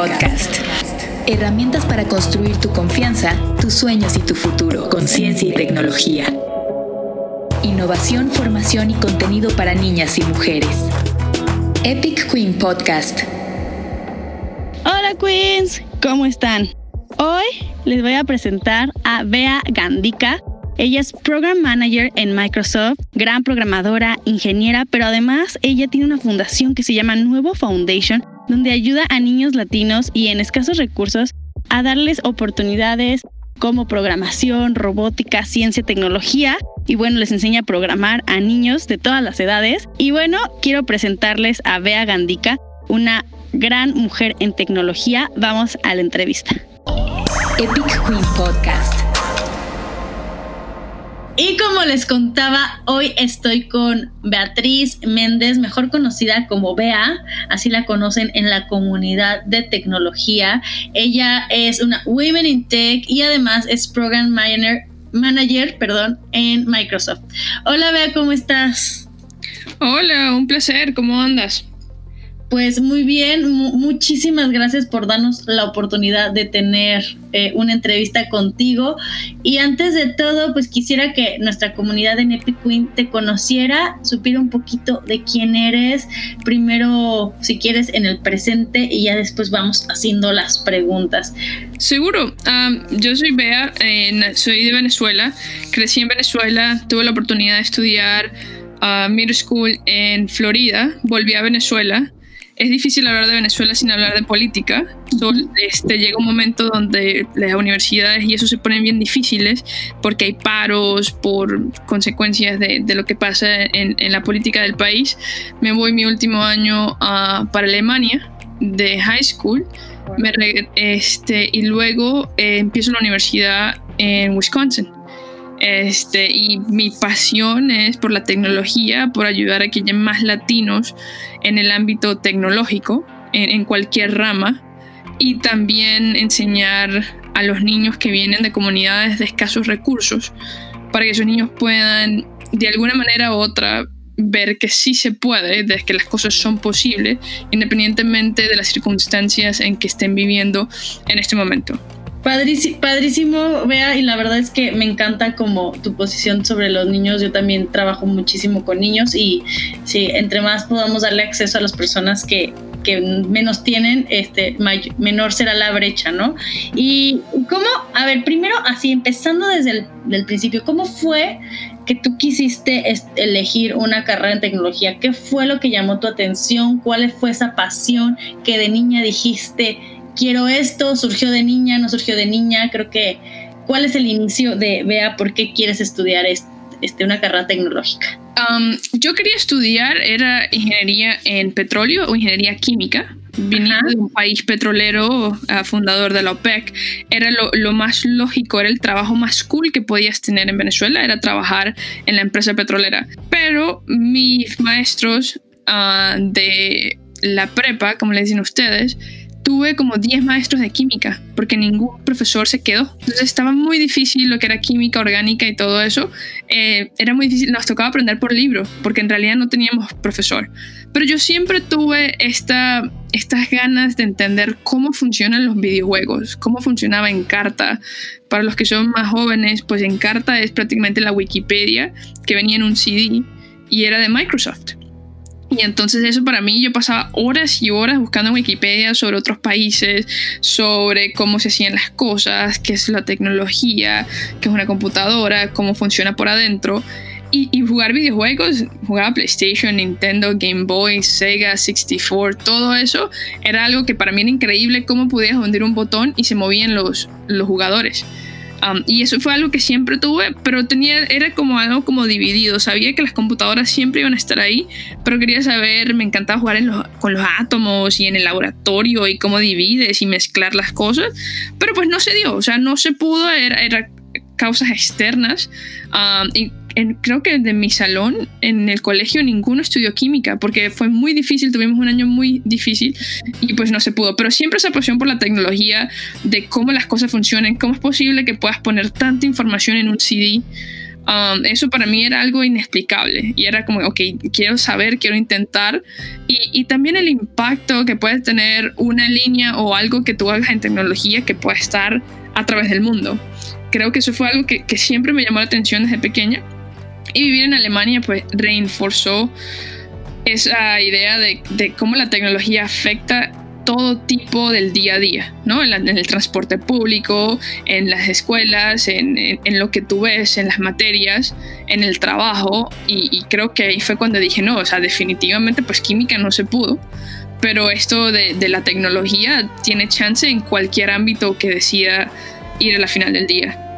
Podcast. Herramientas para construir tu confianza, tus sueños y tu futuro con ciencia y tecnología. Innovación, formación y contenido para niñas y mujeres. Epic Queen Podcast. Hola Queens, ¿cómo están? Hoy les voy a presentar a Bea Gandica. Ella es Program Manager en Microsoft, gran programadora, ingeniera, pero además ella tiene una fundación que se llama Nuevo Foundation, donde ayuda a niños latinos y en escasos recursos a darles oportunidades como programación, robótica, ciencia, tecnología. Y bueno, les enseña a programar a niños de todas las edades. Y bueno, quiero presentarles a Bea Gandica, una gran mujer en tecnología. Vamos a la entrevista. Epic Queen Podcast. Y como les contaba, hoy estoy con Beatriz Méndez, mejor conocida como Bea, así la conocen en la comunidad de tecnología. Ella es una Women in Tech y además es Program Manager, manager perdón, en Microsoft. Hola Bea, ¿cómo estás? Hola, un placer, ¿cómo andas? Pues muy bien, muchísimas gracias por darnos la oportunidad de tener eh, una entrevista contigo. Y antes de todo, pues quisiera que nuestra comunidad en Epic Queen te conociera, supiera un poquito de quién eres. Primero, si quieres, en el presente y ya después vamos haciendo las preguntas. Seguro, yo soy Bea, soy de Venezuela, crecí en Venezuela, tuve la oportunidad de estudiar a middle school en Florida, volví a Venezuela es difícil hablar de Venezuela sin hablar de política. este, llega un momento donde las universidades y eso se ponen bien difíciles porque hay paros por consecuencias de, lo que pasa en, la política del país. Me voy mi último año para Alemania de high school este, y luego eh, empiezo la universidad en Wisconsin. Este, y mi pasión es por la tecnología, por ayudar a que haya más latinos en el ámbito tecnológico, en, cualquier rama, y también enseñar a los niños que vienen de comunidades de escasos recursos, para que esos niños puedan, de alguna manera u otra, ver que sí se puede, de que las cosas son posibles, independientemente de las circunstancias en que estén viviendo en este momento. Padrísimo, padrísimo, Bea, y la verdad es que me encanta como tu posición sobre los niños. Yo también trabajo muchísimo con niños y sí, entre más podamos darle acceso a las personas que, que menos tienen, este, menor será la brecha, ¿no? Y cómo, a ver, primero así, empezando desde el principio, ¿cómo fue que tú quisiste elegir una carrera en tecnología? ¿Qué fue lo que llamó tu atención? ¿Cuál fue esa pasión que de niña dijiste? Quiero esto, surgió de niña, no surgió de niña, creo que, ¿cuál es el inicio de, vea, por qué quieres estudiar este, una carrera tecnológica? Um, yo quería estudiar, era ingeniería en petróleo o ingeniería química, viniendo de un país petrolero, uh, fundador de la OPEC, era lo, más lógico, era el trabajo más cool que podías tener en Venezuela, era trabajar en la empresa petrolera. Pero mis maestros uh, de la prepa, como le dicen ustedes, tuve como 10 maestros de química, porque ningún profesor se quedó. Entonces estaba muy difícil lo que era química orgánica y todo eso. Eh, era muy difícil, nos tocaba aprender por libro, porque en realidad no teníamos profesor. Pero yo siempre tuve esta, estas ganas de entender cómo funcionan los videojuegos, cómo funcionaba Encarta. Para los que son más jóvenes, pues Encarta es prácticamente la Wikipedia que venía en un CD y era de Microsoft. Y entonces eso para mí, yo pasaba horas y horas buscando en Wikipedia sobre otros países, sobre cómo se hacían las cosas, qué es la tecnología, qué es una computadora, cómo funciona por adentro. Y, jugar videojuegos, jugaba PlayStation, Nintendo, Game Boy, Sega, 64, todo eso era algo que para mí era increíble cómo podías hundir un botón y se movían los, los jugadores y eso fue algo que siempre tuve, pero tenía, era como algo como dividido. Sabía que las computadoras siempre iban a estar ahí, pero quería saber, me encantaba jugar con los átomos y en el laboratorio y cómo divides y mezclar las cosas, pero pues no se dio, o sea, no se pudo, era, era causas externas. Creo que de mi salón, en el colegio, ninguno estudió química, porque fue muy difícil, tuvimos un año muy difícil y pues no se pudo. Pero siempre esa pasión por la tecnología, de cómo las cosas funcionan, cómo es posible que puedas poner tanta información en un CD. Um, eso para mí era algo inexplicable y era como, ok, quiero saber, quiero intentar. Y, y, también el impacto que puede tener una línea o algo que tú hagas en tecnología que puede estar a través del mundo. Creo que eso fue algo que, que siempre me llamó la atención desde pequeña. Y vivir en Alemania pues reforzó esa idea de, de cómo la tecnología afecta todo tipo del día a día, ¿no? En, el transporte público, en las escuelas, en, lo que tú ves, en las materias, en el trabajo. Y, creo que ahí fue cuando dije, no, o sea, definitivamente pues química no se pudo. Pero esto de, de la tecnología tiene chance en cualquier ámbito que decida ir a la final del día.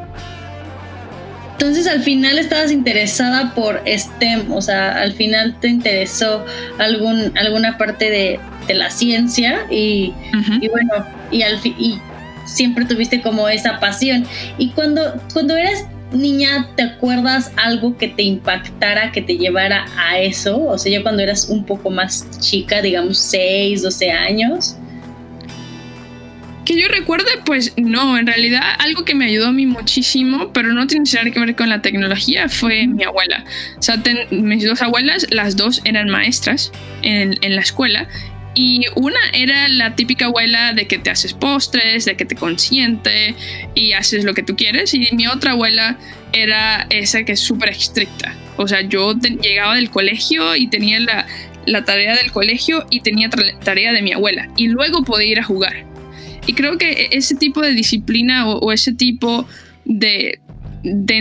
Entonces al final estabas interesada por STEM, o sea, al final te interesó algún, alguna parte de, de la ciencia y, y bueno, y, al y siempre tuviste como esa pasión. Y cuando, cuando eras niña, ¿te acuerdas algo que te impactara, que te llevara a eso? O sea, ya cuando eras un poco más chica, digamos 6, 12 años. Que yo recuerde, pues no, en realidad algo que me ayudó a mí muchísimo, pero no tiene nada que ver con la tecnología, fue mi abuela. O sea, mis dos abuelas, las dos eran maestras en, en la escuela y una era la típica abuela de que te haces postres, de que te consiente y haces lo que tú quieres. Y mi otra abuela era esa que es súper estricta. O sea, yo llegaba del colegio y tenía la, la tarea del colegio y tenía tarea de mi abuela. Y luego podía ir a jugar. Y creo que e-, ese tipo de disciplina o, ese tipo de, de,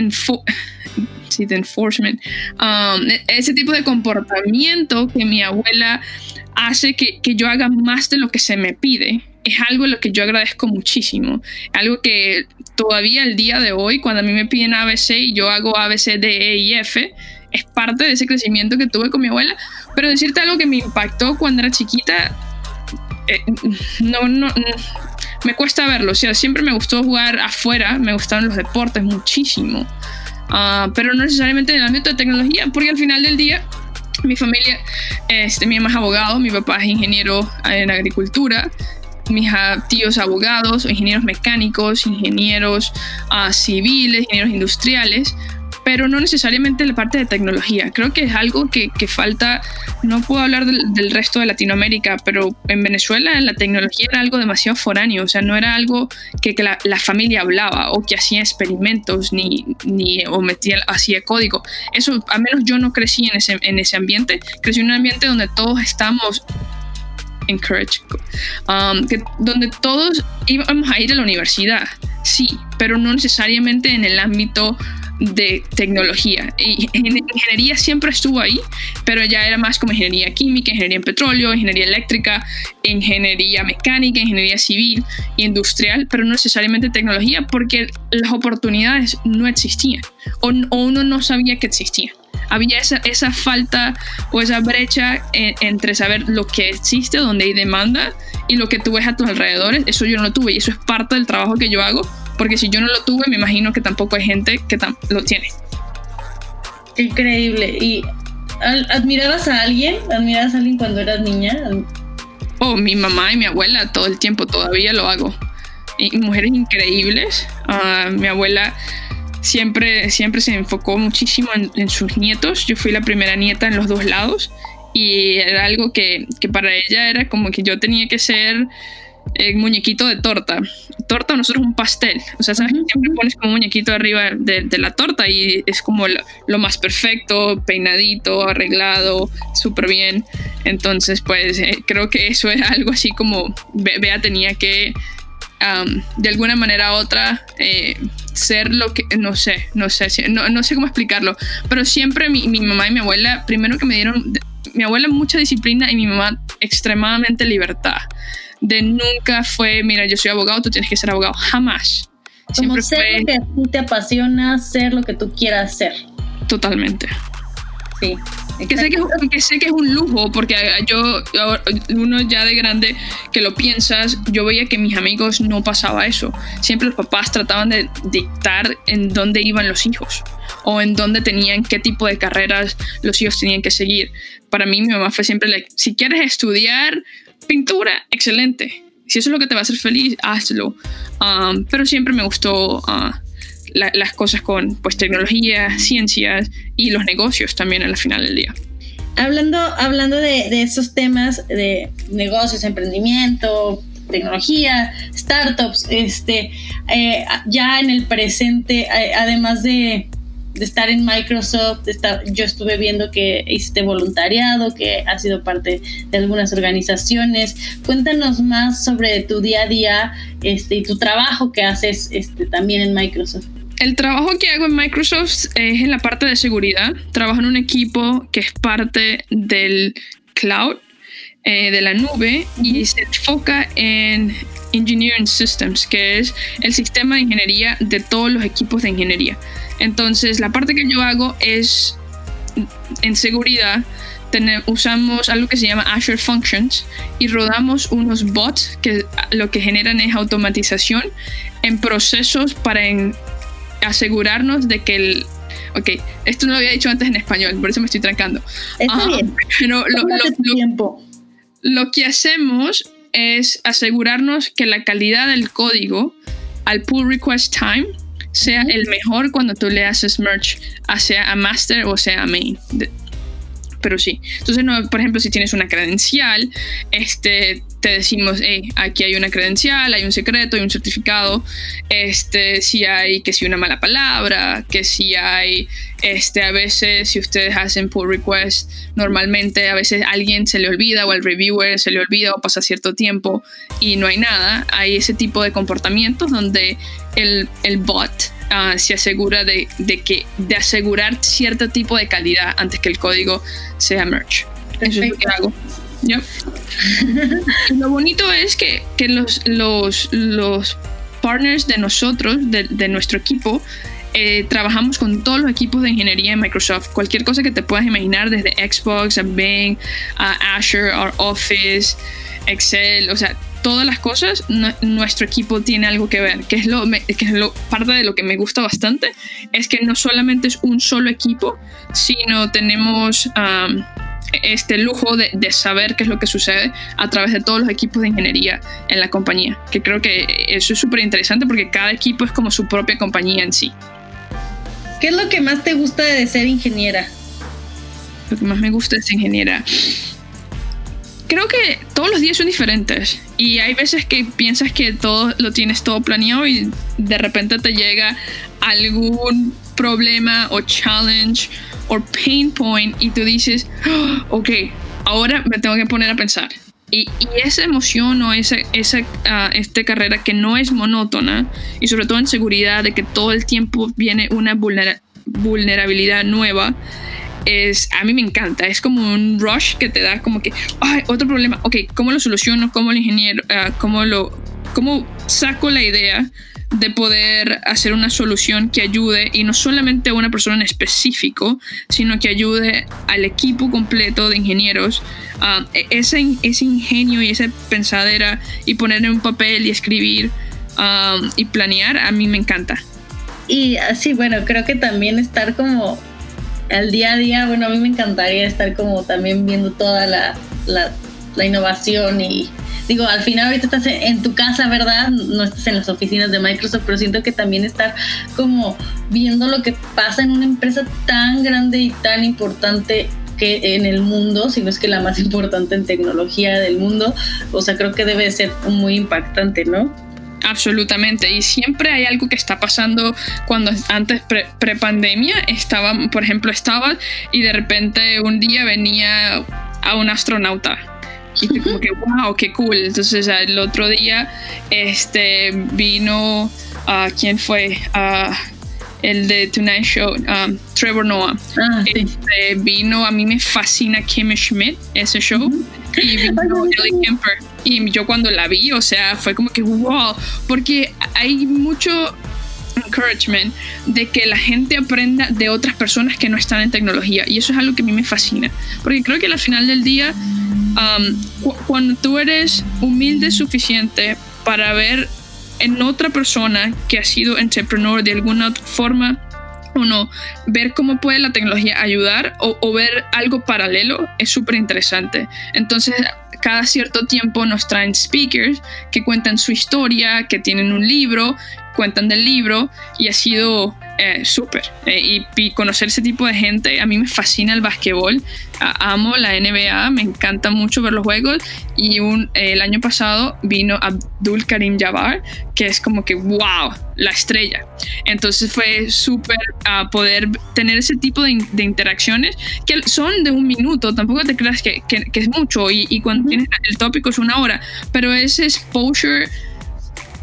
de enforcement, um, e-, ese tipo de comportamiento que mi abuela hace que, yo haga más de lo que se me pide. Es algo lo que yo agradezco muchísimo. Algo que todavía el día de hoy, cuando a mí me piden ABC y yo hago ABC, D, E y F, es parte de ese crecimiento que tuve con mi abuela. Pero decirte algo que me impactó cuando era chiquita, eh, no, no, me cuesta verlo. O sea, siempre me gustó jugar afuera, me gustaron los deportes muchísimo. Ah, pero no necesariamente en el ámbito de tecnología, porque al final del día mi familia, este, mi mamá es abogado, mi papá es ingeniero en agricultura, mis tíos abogados, ingenieros mecánicos, ingenieros uh, civiles, ingenieros industriales, pero no necesariamente la parte de tecnología. Creo que es algo que, que falta, no puedo hablar del, del, resto de Latinoamérica, pero en Venezuela la tecnología era algo demasiado foráneo, o sea, no era algo que, que la, la, familia hablaba o que hacía experimentos ni, ni o metía, hacía código. Eso, al menos yo no crecí en ese, en ese ambiente, crecí en un ambiente donde todos estamos encouraged, um, que, donde todos íbamos a ir a la universidad, sí, pero no necesariamente en el ámbito de tecnología. Y ingeniería siempre estuvo ahí, pero ya era más como ingeniería química, ingeniería en petróleo, ingeniería eléctrica, ingeniería mecánica, ingeniería civil industrial, pero no necesariamente tecnología porque las oportunidades no existían o, uno no sabía que existían. Había esa, esa falta o esa brecha entre saber lo que existe, donde hay demanda y lo que tú ves a tus alrededores. Eso yo no lo tuve y eso es parte del trabajo que yo hago porque si yo no lo tuve, me imagino que tampoco hay gente que lo tiene. Increíble. ¿Y admirabas a alguien? ¿Admirabas a alguien cuando eras niña? Oh, mi mamá y mi abuela todo el tiempo, todavía lo hago. Y mujeres increíbles. Uh, mi abuela siempre, siempre se enfocó muchísimo en, en, sus nietos. Yo fui la primera nieta en los dos lados y era algo que, que para ella era como que yo tenía que ser el muñequito de torta. Torta nosotros un pastel. O sea, ¿sabes? siempre pones como un muñequito arriba de, de, la torta y es como lo, lo, más perfecto, peinadito, arreglado, súper bien. Entonces, pues eh, creo que eso era algo así como Bea tenía que, um, de alguna manera u otra, eh, ser lo que, no sé, no sé, no, no sé cómo explicarlo, pero siempre mi, mi mamá y mi abuela, primero que me dieron, mi abuela mucha disciplina y mi mamá extremadamente libertad de nunca fue, mira, yo soy abogado, tú tienes que ser abogado, jamás. Como Siempre ser lo que a ti te apasiona, ser lo que tú quieras ser. Totalmente. Sí. Que sé que, que sé que, es un lujo, porque yo, uno ya de grande que lo piensas, yo veía que mis amigos no pasaba eso. Siempre los papás trataban de dictar en dónde iban los hijos o en dónde tenían, qué tipo de carreras los hijos tenían que seguir. Para mí mi mamá fue siempre, like, si quieres estudiar, pintura, excelente. Si eso es lo que te va a hacer feliz, hazlo. Um, pero siempre me gustó uh, las cosas con pues tecnología, ciencias y los negocios también al final del día. Hablando, hablando de, de esos temas de negocios, emprendimiento, tecnología, startups, este, eh, ya en el presente, eh, además de, estar en Microsoft, yo estuve viendo que hiciste voluntariado, que has sido parte de algunas organizaciones. Cuéntanos más sobre tu día a día este, y tu trabajo que haces este, también en Microsoft. El trabajo que hago en Microsoft es en la parte de seguridad. Trabajo en un equipo que es parte del cloud eh, de la nube y se enfoca en Engineering Systems, que es el sistema de ingeniería de todos los equipos de ingeniería. Entonces, la parte que yo hago es en seguridad. usamos algo que se llama Azure Functions y rodamos unos bots que lo que generan es automatización en procesos para asegurarnos de que el, Ok, esto no lo había dicho antes en español, por eso me estoy trancando. Está bien. Pero lo, tiempo lo que hacemos es asegurarnos que la calidad del código al pull request time sea el mejor cuando tú le haces merge, sea a master o sea a main. Pero sí. Entonces, no, por ejemplo, si tienes una credencial, este, te decimos, hey, aquí hay una credencial, hay un secreto, hay un certificado, este, si hay que si una mala palabra, que si hay, este, a veces si ustedes hacen pull request, normalmente a veces alguien se le olvida o al reviewer se le olvida o pasa cierto tiempo y no hay nada, hay ese tipo de comportamientos donde el, el bot Ah, se asegura de, que, de asegurar cierto tipo de calidad antes que el código sea merge. Eso es lo que hago. lo bonito es que, los, los, los, partners de nosotros, de, nuestro equipo, eh, trabajamos con todos los equipos de ingeniería en Microsoft. Cualquier cosa que te puedas imaginar, desde Xbox a Bing, a Azure, a Office, Excel, o sea, todas las cosas, nuestro equipo tiene algo que ver, que es, lo, que es lo, parte de lo que me gusta bastante, es que no solamente es un solo equipo, sino tenemos este lujo de, saber qué es lo que sucede a través de todos los equipos de ingeniería en la compañía, que creo que eso es súper interesante porque cada equipo es como su propia compañía en sí. ¿Qué es lo que más te gusta de ser ingeniera? Lo que más me gusta de ser ingeniera creo que todos los días son diferentes y hay veces que piensas que todo lo tienes todo planeado y de repente te llega algún problema o challenge o pain point y tú dices, oh, ok, ahora me tengo que poner a pensar. Y, esa emoción o esa, esa uh, esta carrera que no es monótona y sobre todo en seguridad de que todo el tiempo viene una vulnerabilidad nueva, es, a mí me encanta, es como un rush que te da como que, ay, otro problema, ok, ¿cómo lo soluciono? ¿Cómo el ingeniero, uh, cómo lo, cómo saco la idea de poder hacer una solución que ayude y no solamente a una persona en específico, sino que ayude al equipo completo de ingenieros. Uh, ese, ese ingenio y esa pensadera y poner en un papel y escribir y planear, a mí me encanta. Y así, bueno, creo que también estar como al día a día, bueno, a mí me encantaría estar como también viendo toda la, la, innovación y digo, al final ahorita estás en, tu casa, ¿verdad? No estás en las oficinas de Microsoft, pero siento que también estar como viendo lo que pasa en una empresa tan grande y tan importante que en el mundo, si no es que la más importante en tecnología del mundo, o sea, creo que debe ser muy impactante, ¿no? Absolutamente. Y siempre hay algo que está pasando cuando antes pre-pandemia estaba, por ejemplo, estaba y de repente un día venía a un astronauta. Y como que, wow, qué cool. Entonces el otro día este, vino, a ¿quién fue? a el de Tonight Show, um, Trevor Noah. Ah, este, vino, a mí me fascina Kim Schmidt, ese show. Y vino Ellie Kemper. Y yo cuando la vi, o sea, fue como que wow, porque hay mucho encouragement de que la gente aprenda de otras personas que no están en tecnología. Y eso es algo que a mí me fascina. Porque creo que al final del día, um, cuando tú eres humilde suficiente para ver en otra persona que ha sido entrepreneur de alguna forma, uno ver cómo puede la tecnología ayudar o, o ver algo paralelo es súper interesante. Entonces, cada cierto tiempo nos traen speakers que cuentan su historia, que tienen un libro cuentan del libro y ha sido eh, súper. Eh, y, conocer ese tipo de gente, a mí me fascina el básquetbol, amo la NBA, me encanta mucho ver los juegos y un, el año pasado vino Abdul Karim Jabbar, que es como que, wow, la estrella. Entonces fue súper a poder tener ese tipo de, interacciones que son de un minuto, tampoco te creas que, que, es mucho y, y cuando tienes el tópico es una hora, pero ese exposure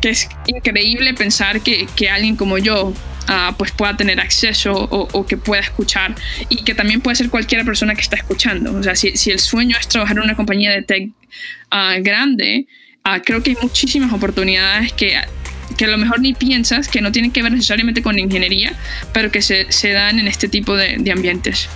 que es increíble pensar que, que alguien como yo uh, pues pueda tener acceso o, o, que pueda escuchar y que también puede ser cualquier persona que está escuchando. O sea, si, si el sueño es trabajar en una compañía de tech uh, grande, uh, creo que hay muchísimas oportunidades que que a lo mejor ni piensas, que no tienen que ver necesariamente con ingeniería, pero que se, se dan en este tipo de, de ambientes.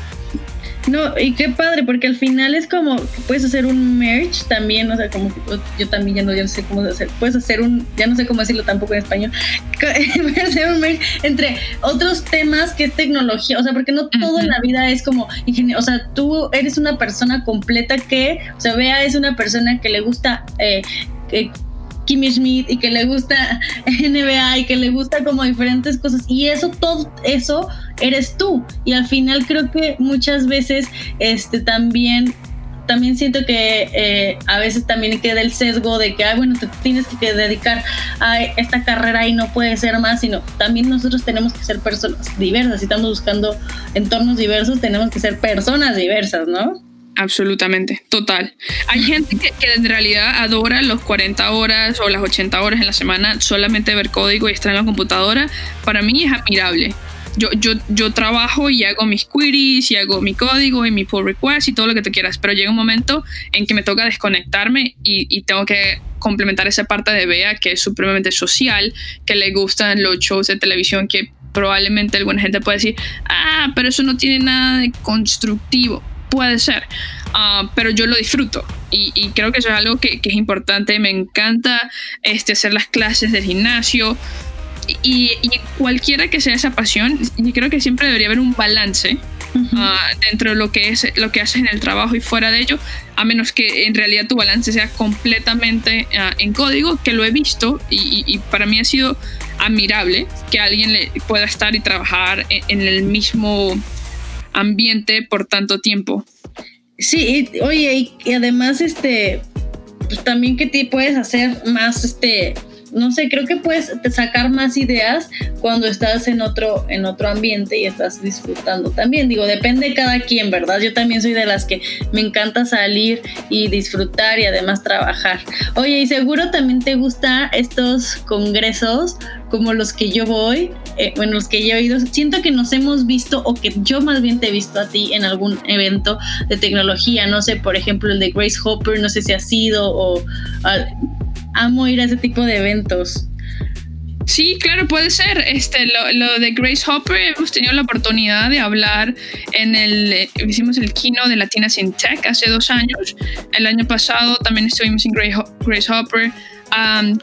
No, y qué padre, porque al final es como puedes hacer un merge también, o sea, como yo también ya no, ya no sé cómo hacer, puedes hacer un, ya no sé cómo decirlo tampoco en español, puedes hacer un merge entre otros temas que es tecnología, o sea, porque no todo en la vida es como ingeniería, o sea, tú eres una persona completa que, o sea, vea, es una persona que le gusta eh, eh Kimmy Schmidt y que le gusta NBA y que le gusta como diferentes cosas y eso todo eso eres tú y al final creo que muchas veces este también también siento que eh, a veces también queda el sesgo de que, bueno, te tienes que dedicar a esta carrera y no puede ser más, sino también nosotros tenemos que ser personas diversas. Si estamos buscando entornos diversos, tenemos que ser personas diversas, ¿no? Absolutamente, total. Hay gente que, en realidad adora los 40 horas o las 80 horas en la semana solamente ver código y estar en la computadora. Para mí es admirable. Yo, yo, yo trabajo y hago mis queries y hago mi código y mi pull request y todo lo que tú quieras, pero llega un momento en que me toca desconectarme y, tengo que complementar esa parte de Bea que es supremamente social, que le gustan los shows de televisión que probablemente alguna gente puede decir, ah, pero eso no tiene nada de constructivo puede ser, ah, pero yo lo disfruto y, creo que eso es algo que, es importante. Me encanta este, hacer las clases del gimnasio y, cualquiera que sea esa pasión, y creo que siempre debería haber un balance. Ah, dentro de lo que es lo que haces en el trabajo y fuera de ello, a menos que en realidad tu balance sea completamente ah, en código, que lo he visto y, para mí ha sido admirable que alguien le pueda estar y trabajar en el mismo ambiente por tanto tiempo. Sí, oye, y, además, este, pues también que te puedes hacer más, este, no sé, creo que puedes sacar más ideas cuando estás en otro, en otro ambiente y estás disfrutando también. Digo, depende de cada quien, ¿verdad? Yo también soy de las que me encanta salir y disfrutar y además trabajar. Oye, y seguro también te gustan estos congresos como los que yo voy, eh, bueno, los que yo he ido. Siento que nos hemos visto o que yo más bien te he visto a ti en algún evento de tecnología, no sé, por ejemplo, el de Grace Hopper, no sé si ha sido o amo ir a ese tipo de eventos. Sí, claro, puede ser. Este, lo, de Grace Hopper, hemos tenido la oportunidad de hablar en el, eh, hicimos el kino de Latinas in Tech hace dos años. El año pasado también estuvimos en Grace Hopper.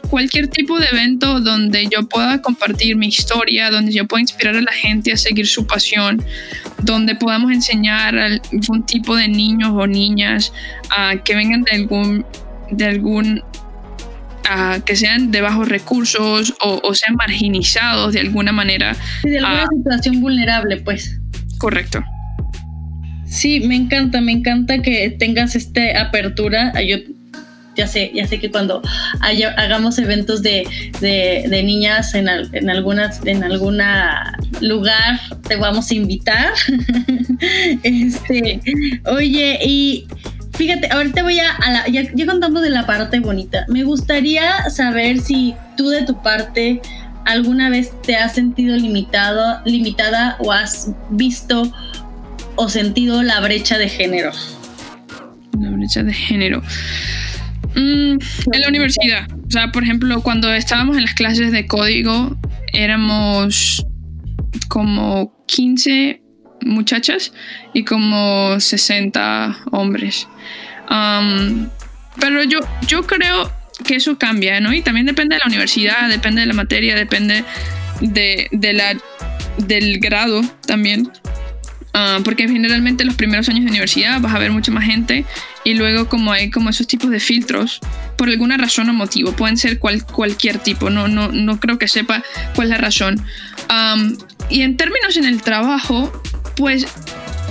cualquier tipo de evento donde yo pueda compartir mi historia, donde yo pueda inspirar a la gente a seguir su pasión, donde podamos enseñar a algún tipo de niños o niñas a que vengan de algún, de algún que sean de bajos recursos o, sean marginizados de alguna manera. de alguna situación vulnerable, pues. Correcto. Sí, me encanta, me encanta que tengas esta apertura. Yo ya sé, ya sé que cuando hagamos eventos de, niñas en, en, algunas, en alguna lugar te vamos a invitar. este, oye, y Fíjate, ahorita voy a, la, ya, contamos de la parte bonita. Me gustaría saber si tú de tu parte alguna vez te has sentido limitado, limitada o has visto o sentido la brecha de género. La brecha de género. Mm, en la universidad. O sea, por ejemplo, cuando estábamos en las clases de código, éramos como 15 muchachas y como 60 hombres. pero yo, yo creo que eso cambia, ¿no? Y también depende de la universidad, depende de la materia, depende de, la, del grado también. porque generalmente los primeros años de universidad vas a ver mucha más gente y luego como hay como esos tipos de filtros por alguna razón o motivo, pueden ser cual, cualquier tipo, no, no, no creo que sepa cuál es la razón. y en términos en el trabajo, pues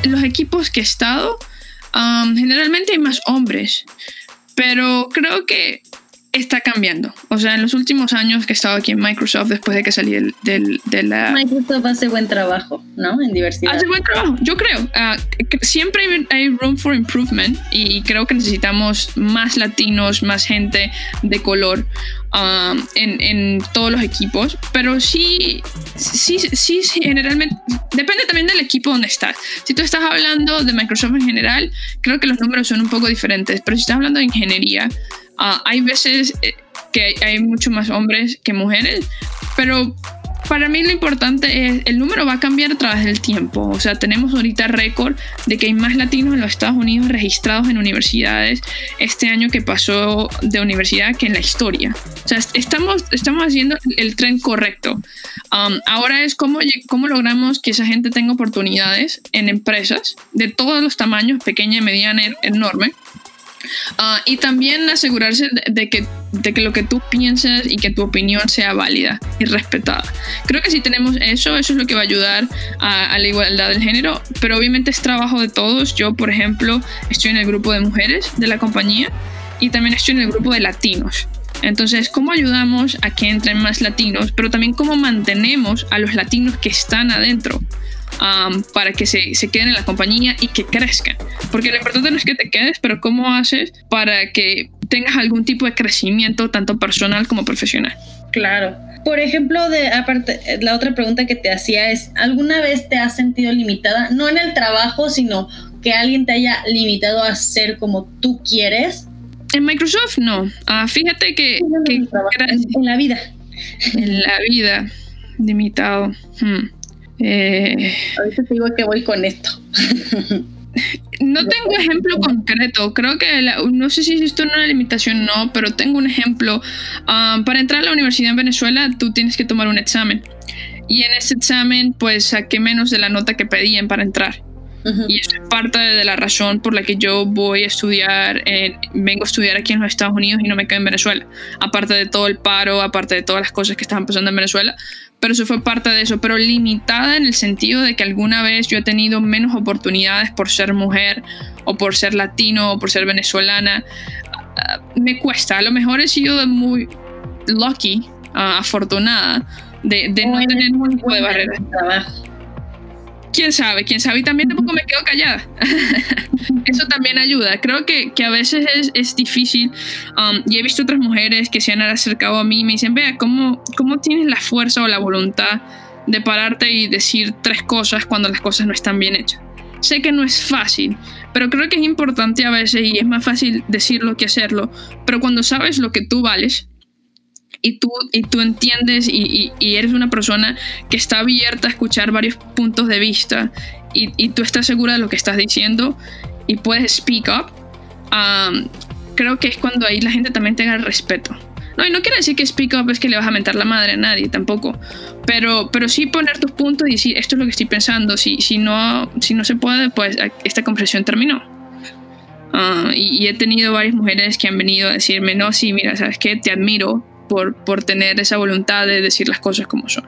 los equipos que he estado, generalmente hay más hombres, pero creo que está cambiando. O sea, en los últimos años que he estado aquí en Microsoft, después de que salí del, de la... Microsoft hace buen trabajo, ¿no? En diversidad. Hace buen trabajo, yo creo. Ah, siempre hay room for improvement y creo que necesitamos más latinos, más gente de color um, en, en, todos los equipos. Pero sí, sí, sí, generalmente... Depende también del equipo donde estás. Si tú estás hablando de Microsoft en general, creo que los números son un poco diferentes. Pero si estás hablando de ingeniería, Ah, hay veces eh, que hay mucho más hombres que mujeres, pero para mí lo importante es, el número va a cambiar a través del tiempo. O sea, tenemos ahorita récord de que hay más latinos en los Estados Unidos registrados en universidades este año que pasó de universidad que en la historia. O sea, estamos, estamos haciendo el tren correcto. Um, ahora es cómo, cómo logramos que esa gente tenga oportunidades en empresas de todos los tamaños, pequeña, mediana, enorme Ah, y también asegurarse de, que, de que lo que tú piensas y que tu opinión sea válida y respetada. Creo que si tenemos eso, eso es lo que va a ayudar a, la igualdad del género, pero obviamente es trabajo de todos. Yo, por ejemplo, estoy en el grupo de mujeres de la compañía y también estoy en el grupo de latinos. Entonces, ¿cómo ayudamos a que entren más latinos? Pero también cómo mantenemos a los latinos que están adentro para que se, se, queden en la compañía y que crezcan. Porque lo importante no es que te quedes, pero cómo haces para que tengas algún tipo de crecimiento, tanto personal como profesional. Claro. Por ejemplo, de aparte, la otra pregunta que te hacía es, ¿alguna vez te has sentido limitada? No en el trabajo, sino que alguien te haya limitado a ser como tú quieres. En Microsoft no. Ah, fíjate que, en, la vida. En la vida, limitado. Hmm. Eh, a veces digo que voy con esto. no tengo ejemplo concreto. Creo que no sé si esto es una limitación o no, pero tengo un ejemplo. Ah, para entrar a la universidad en Venezuela, tú tienes que tomar un examen. Y en ese examen, pues saqué menos de la nota que pedían para entrar. Y eso es parte de la razón por la que yo voy a estudiar, vengo a estudiar aquí en los Estados Unidos y no me quedo en Venezuela. Aparte de todo el paro, aparte de todas las cosas que estaban pasando en Venezuela, pero eso fue parte de eso, pero limitada en el sentido de que alguna vez yo he tenido menos oportunidades por ser mujer o por ser latino o por ser venezolana. Ah, me cuesta, a lo mejor he sido muy lucky, ah, afortunada, de, no tener ningún tipo de barrera. Quién sabe, quién sabe, y también tampoco me quedo callada. Eso también ayuda. Creo que, que a veces es, es difícil, um, y he visto otras mujeres que se han acercado a mí y me dicen, vea, ¿cómo, ¿cómo tienes la fuerza o la voluntad de pararte y decir tres cosas cuando las cosas no están bien hechas? Sé que no es fácil, pero creo que es importante a veces y es más fácil decirlo que hacerlo. Pero cuando sabes lo que tú vales, y tú, y tú entiendes y, eres una persona que está abierta a escuchar varios puntos de vista y, tú estás segura de lo que estás diciendo y puedes speak up, um, creo que es cuando ahí la gente también tenga el respeto. No, y no quiere decir que speak up es que le vas a mentar la madre a nadie, tampoco. Pero, pero sí poner tus puntos y decir, esto es lo que estoy pensando. Si, si, no, si no se puede, pues esta conversación terminó. Uh, y, y, he tenido varias mujeres que han venido a decirme, no, sí, mira, ¿sabes qué? Te admiro, por, tener esa voluntad de decir las cosas como son.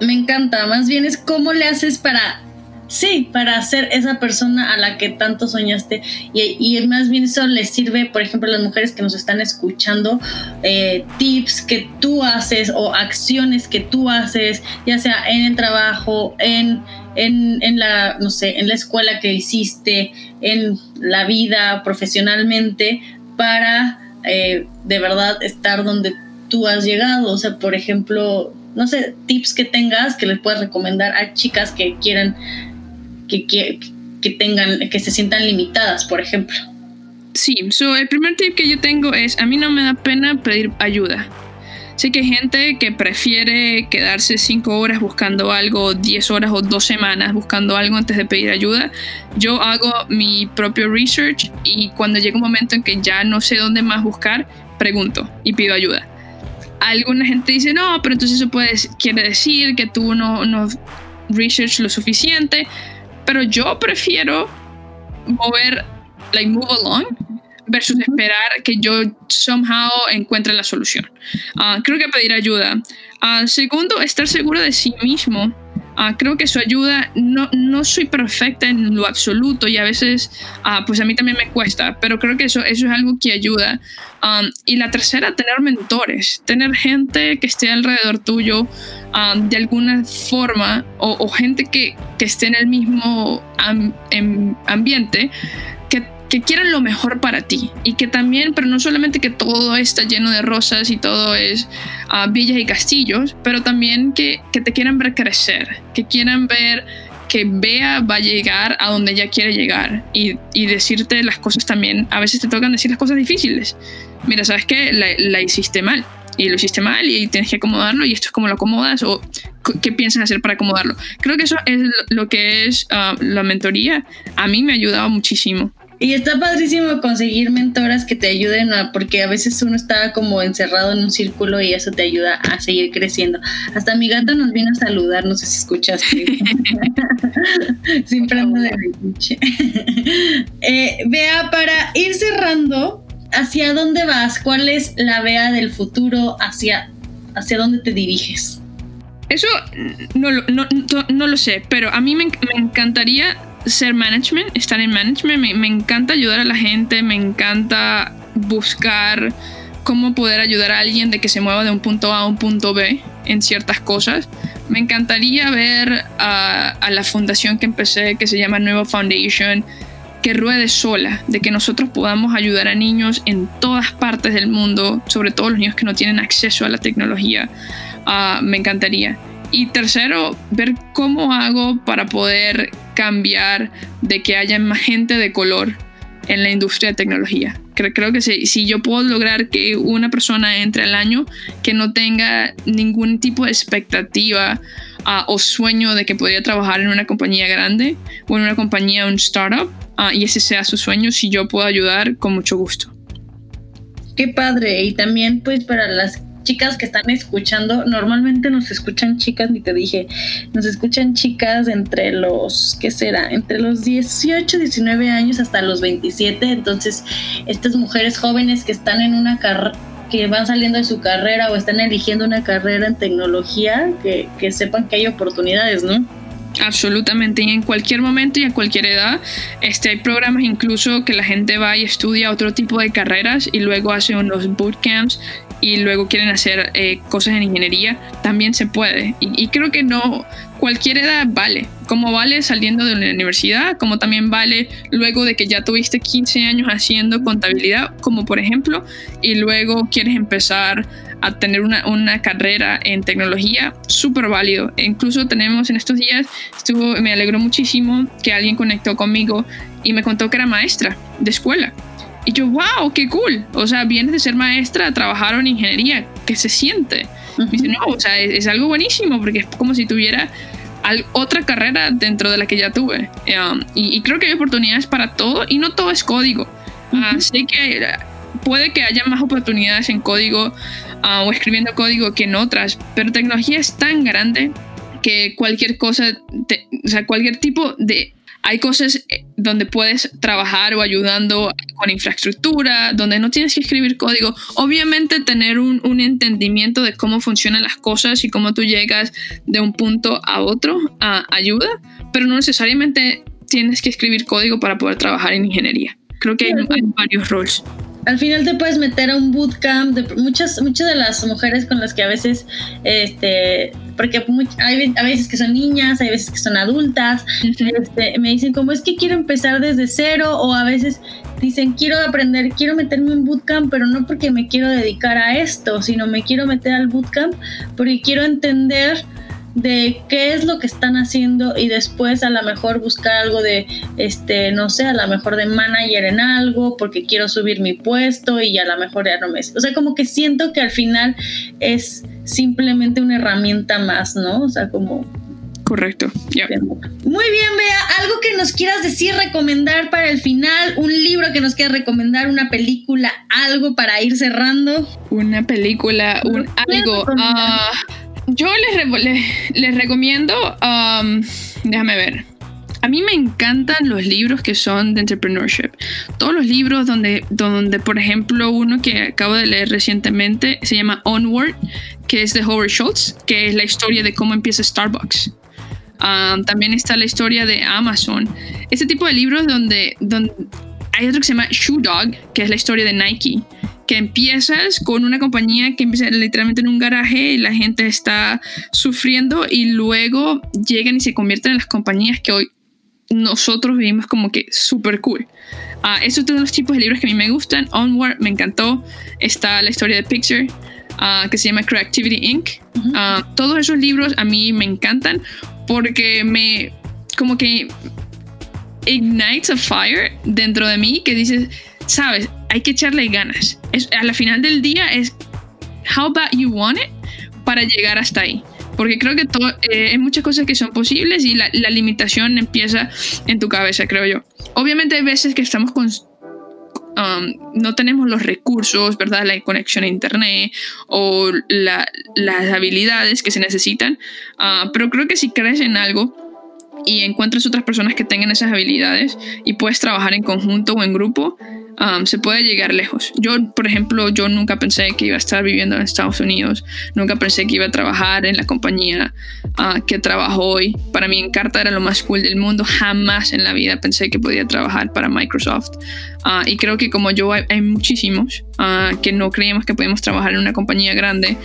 Me encanta, más bien es cómo le haces para Sí, para ser esa persona a la que tanto soñaste. Y, más bien eso les sirve, por ejemplo, a las mujeres que nos están escuchando, eh, tips que tú haces o acciones que tú haces, ya sea en el trabajo, en, en, en la, no sé, en la escuela que hiciste, en la vida profesionalmente, para eh, de verdad estar donde tú has llegado. O sea, por ejemplo, no sé, tips que tengas que les puedas recomendar a chicas que quieran, que, que, tengan, que se sientan limitadas, por ejemplo. Sí, so, el primer tip que yo tengo es, a mí no me da pena pedir ayuda. Sé que hay gente que prefiere quedarse 5 horas buscando algo, 10 horas o 2 semanas buscando algo antes de pedir ayuda. Yo hago mi propio research y cuando llega un momento en que ya no sé dónde más buscar, pregunto y pido ayuda. Alguna gente dice, no, pero entonces eso quiere decir que tú no, no research lo suficiente, pero yo prefiero mover like move along versus esperar que yo somehow encuentre la solución. Ah, creo que pedir ayuda. Uh, segundo, estar seguro de sí mismo. Uh, creo que eso ayuda. No, no soy perfecta en lo absoluto y a veces, pues a mí también me cuesta, pero creo que eso, eso es algo que ayuda. Um, y la tercera, tener mentores, tener gente que esté alrededor tuyo de alguna forma o, gente que, que, esté en el mismo ambiente que quieran lo mejor para ti y que también, pero no solamente que todo está lleno de rosas y todo es uh, villas y castillos, pero también que, que, te quieran ver crecer, que quieran ver que Bea va a llegar a donde ella quiere llegar y, y decirte las cosas también, a veces te tocan decir las cosas difíciles. Mira, sabes que la, la hiciste mal y lo hiciste mal y tienes que acomodarlo y esto es como lo acomodas o qué piensas hacer para acomodarlo. Creo que eso es lo que es uh, la mentoría. A mí me ha ayudado muchísimo. Y está padrísimo conseguir mentoras que te ayuden a, porque a veces uno está como encerrado en un círculo y eso te ayuda a seguir creciendo. Hasta mi gato nos vino a saludar, no sé si escuchaste. Siempre ando de eh, Vea, para ir cerrando, ¿hacia dónde vas? ¿Cuál es la Vea del futuro? ¿Hacia, hacia dónde te diriges? Eso no, no, no, lo sé, pero a mí me, me encantaría ser management, estar en management, me, encanta ayudar a la gente, me encanta buscar cómo poder ayudar a alguien de que se mueva de un punto A a un punto B en ciertas cosas. Me encantaría ver a, la fundación que empecé, que se llama Nueva Foundation, que ruede sola, de que nosotros podamos ayudar a niños en todas partes del mundo, sobre todo los niños que no tienen acceso a la tecnología. Ah, me encantaría. Y tercero, ver cómo hago para poder cambiar de que haya más gente de color en la industria de tecnología. Creo, creo que si, si, yo puedo lograr que una persona entre al año que no tenga ningún tipo de expectativa uh, o sueño de que podría trabajar en una compañía grande o en una compañía, un startup, uh, y ese sea su sueño, si yo puedo ayudar, con mucho gusto. Qué padre. Y también pues para las chicas que están escuchando, normalmente nos escuchan chicas, ni te dije, nos escuchan chicas entre los, ¿qué será? Entre los 18, 19 años hasta los 27. Entonces, estas mujeres jóvenes que están en una carrera que van saliendo de su carrera o están eligiendo una carrera en tecnología, que, que sepan que hay oportunidades, ¿no? Absolutamente, y en cualquier momento y a cualquier edad, este, hay programas incluso que la gente va y estudia otro tipo de carreras y luego hace unos bootcamps y luego quieren hacer eh, cosas en ingeniería, también se puede. Y, creo que no, cualquier edad vale, como vale saliendo de la universidad, como también vale luego de que ya tuviste 15 años haciendo contabilidad, como por ejemplo, y luego quieres empezar a tener una, una carrera en tecnología, súper válido. E incluso tenemos en estos días, estuvo, me alegró muchísimo que alguien conectó conmigo y me contó que era maestra de escuela. Y yo, wow, qué cool. O sea, vienes de ser maestra a trabajar en ingeniería. ¿Qué se siente? Me dice, no, o sea, es, algo buenísimo porque es como si tuviera otra carrera dentro de la que ya tuve. Um, y, creo que hay oportunidades para todo y no todo es código. Así que puede que haya más oportunidades en código uh, o escribiendo código que en otras, pero tecnología es tan grande que cualquier cosa, o sea, cualquier tipo de hay cosas eh, donde puedes trabajar o ayudando con infraestructura, donde no tienes que escribir código. Obviamente tener un, entendimiento de cómo funcionan las cosas y cómo tú llegas de un punto a otro ayuda, pero no necesariamente tienes que escribir código para poder trabajar en ingeniería. Creo que hay, hay varios roles al final te puedes meter a un bootcamp de muchas muchas de las mujeres con las que a veces este porque hay a veces que son niñas hay veces que son adultas este, me dicen como es que quiero empezar desde cero o a veces dicen quiero aprender quiero meterme en bootcamp pero no porque me quiero dedicar a esto sino me quiero meter al bootcamp porque quiero entender de qué es lo que están haciendo y después a lo mejor buscar algo de, este, no sé, a lo mejor de manager en algo porque quiero subir mi puesto y a lo mejor ya no me... O sea, como que siento que al final es simplemente una herramienta más, ¿no? O sea, como... Correcto. Muy bien, Bea. Algo que nos quieras decir, recomendar para el final, un libro que nos quieras recomendar, una película, algo para ir cerrando. Una película, un algo yo les, les, recomiendo, um, déjame ver, a mí me encantan los libros que son de entrepreneurship. Todos los libros donde, donde, por ejemplo, uno que acabo de leer recientemente se llama Onward, que es de Howard Schultz, que es la historia de cómo empieza Starbucks. Ah, también está la historia de Amazon. Este tipo de libros donde, donde hay otro que se llama Shoe Dog, que es la historia de Nike que empiezas con una compañía que empieza literalmente en un garaje y la gente está sufriendo y luego llegan y se convierten en las compañías que hoy nosotros vivimos como que súper cool. Uh, esos son los tipos de libros que a mí me gustan. Onward me encantó. Está la historia de Pixar ah, que se llama Creativity Inc. Ah, todos esos libros a mí me encantan porque me como que ignites a fire dentro de mí que dices, sabes, hay que echarle ganas. Es, a la final del día es how about you want it para llegar hasta ahí. Porque creo que todo, eh, hay muchas cosas que son posibles y la, la, limitación empieza en tu cabeza, creo yo. Obviamente hay veces que estamos con... Um, no tenemos los recursos, ¿verdad? La conexión a internet o la, las habilidades que se necesitan. Uh, pero creo que si crees en algo y encuentras otras personas que tengan esas habilidades y puedes trabajar en conjunto o en grupo, Um, se puede llegar lejos. Yo, por ejemplo, yo nunca pensé que iba a estar viviendo en Estados Unidos, nunca pensé que iba a trabajar en la compañía uh, que trabajo hoy. Para mí Encarta era lo más cool del mundo, jamás en la vida pensé que podía trabajar para Microsoft. Uh, y creo que como yo hay, muchísimos uh, que no creíamos que podíamos trabajar en una compañía grande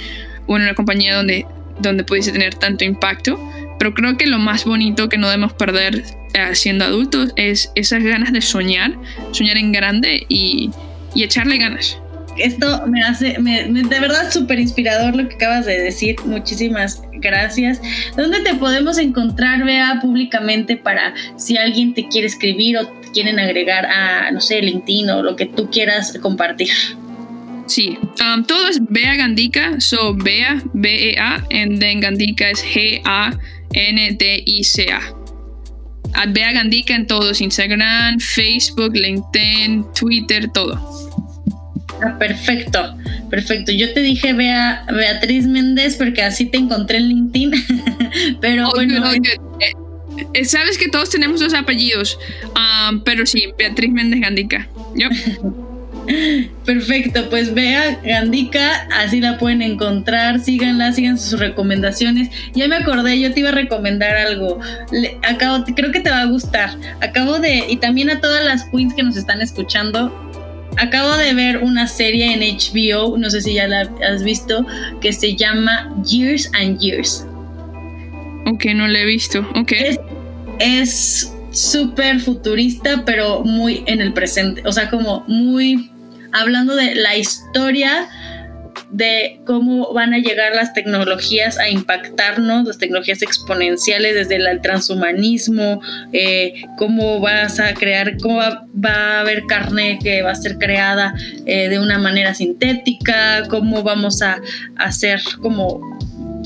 o en una compañía donde, donde pudiese tener tanto impacto. Pero creo que lo más bonito que no debemos perder eh, siendo adultos es esas ganas de soñar, soñar en grande y, y echarle ganas. Esto me hace, me, de verdad súper inspirador lo que acabas de decir. Muchísimas gracias. ¿Dónde te podemos encontrar, Bea, públicamente para si alguien te quiere escribir o quieren agregar a, no sé, LinkedIn o lo que tú quieras compartir? Sí, um, todo es Bea Gandica, so Bea, B-E-A, and then Gandica es G-A-N-D-I-C-A. At Bea Gandica en todos, Instagram, Facebook, LinkedIn, Twitter, todo. Ah, perfecto, perfecto. Yo te dije Bea, Beatriz Méndez porque así te encontré en LinkedIn, pero bueno. Eh, eh, sabes que todos tenemos dos apellidos, um, pero sí, Beatriz Méndez Gandica. Yep. Perfecto, pues vea Gandica, así la pueden encontrar, síganla, sigan sus recomendaciones. Ya me acordé, yo te iba a recomendar algo. acabo, creo que te va a gustar. Acabo de, y también a todas las queens que nos están escuchando, acabo de ver una serie en HBO, no sé si ya la has visto, que se llama Years and Years. Ok, no la he visto. Ok. Es súper futurista, pero muy en el presente. O sea, como muy hablando de la historia de cómo van a llegar las tecnologías a impactarnos, las tecnologías exponenciales desde el transhumanismo, eh, cómo vas a crear, cómo va, a haber carne que va a ser creada eh, de una manera sintética, cómo vamos a, hacer como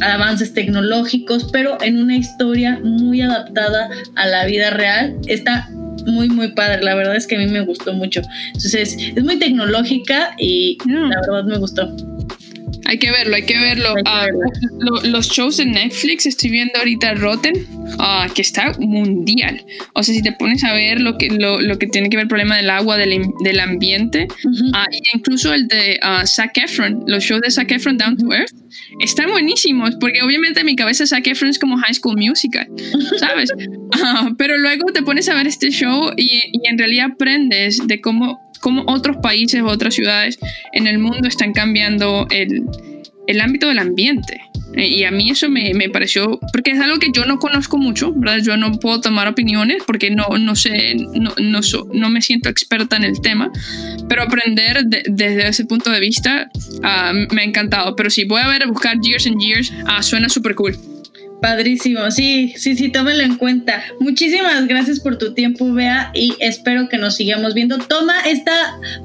avances tecnológicos, pero en una historia muy adaptada a la vida real. Está muy, muy padre. La verdad es que a mí me gustó mucho. Entonces, es muy tecnológica y mm. la verdad me gustó. Hay que verlo, hay que verlo. Ah, los shows de Netflix, estoy viendo ahorita Rotten, uh, que está mundial. O sea, si te pones a ver lo que, lo, lo que tiene que ver el problema del agua, del, del ambiente, uh, incluso el de Zac Efron, los shows de Zac Efron Down to Earth, están buenísimos, porque obviamente en mi cabeza Zac Efron es como High School Musical, ¿sabes? pero luego te pones a ver este show y, y en realidad aprendes de cómo cómo otros países o otras ciudades en el mundo están cambiando el, el ámbito del ambiente. Eh, y a mí eso me, me, pareció, porque es algo que yo no conozco mucho, ¿verdad? Yo no puedo tomar opiniones porque no, no sé, no, no, me siento experta en el tema, pero aprender desde ese punto de vista uh, me ha encantado. Pero si voy a ver, buscar Years and Years, uh, suena súper cool. Padrísimo, sí, sí, sí, tómelo en cuenta. Muchísimas gracias por tu tiempo, Bea, y espero que nos sigamos viendo. Toma esta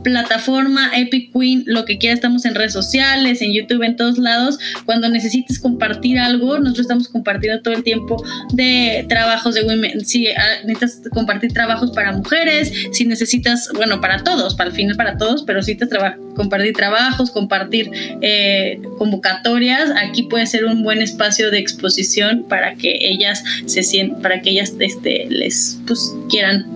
plataforma Epic Queen, lo que quieras, estamos en redes sociales, en YouTube, en todos lados. Cuando necesites compartir algo, nosotros estamos compartiendo todo el tiempo de trabajos de women. Si ah, necesitas compartir trabajos para mujeres, si necesitas, bueno, para todos, para el final para todos, pero si necesitas compartir trabajos, compartir eh, convocatorias, aquí puede ser un buen espacio de exposición para que ellas se sientan, para que ellas este, les pues, quieran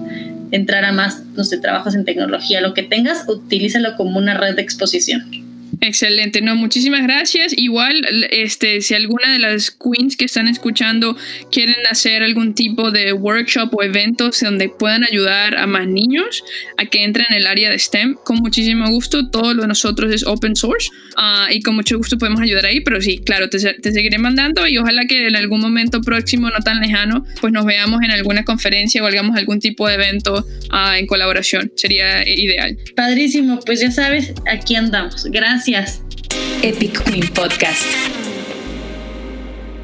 entrar a más no sé, trabajos en tecnología. Lo que tengas, utilízalo como una red de exposición. Excelente, no, muchísimas gracias. Igual, este, si alguna de las queens que están escuchando quieren hacer algún tipo de workshop o eventos donde puedan ayudar a más niños a que entren en el área de STEM, con muchísimo gusto. Todo lo de nosotros es open source ah, y con mucho gusto podemos ayudar ahí. Pero sí, claro, te, seguiré mandando y ojalá que en algún momento próximo, no tan lejano, pues nos veamos en alguna conferencia o hagamos algún tipo de evento ah, en colaboración. Sería ideal. Padrísimo, pues ya sabes, aquí andamos. Gracias. Epic Queen Podcast.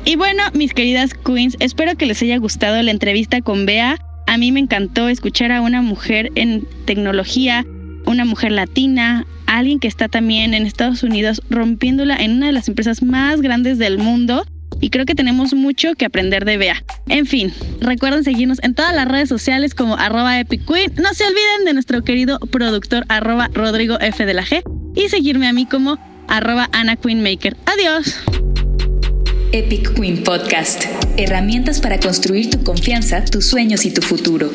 Y bueno, mis queridas queens, espero que les haya gustado la entrevista con Bea. A mí me encantó escuchar a una mujer en tecnología, una mujer latina, alguien que está también en Estados Unidos rompiéndola en una de las empresas más grandes del mundo. Y creo que tenemos mucho que aprender de Bea. En fin, recuerden seguirnos en todas las redes sociales como arroba Epic Queen. No se olviden de nuestro querido productor arroba Rodrigo F de la G y seguirme a mí como arroba Ana Maker. Adiós. Epic Queen Podcast. Herramientas para construir tu confianza, tus sueños y tu futuro.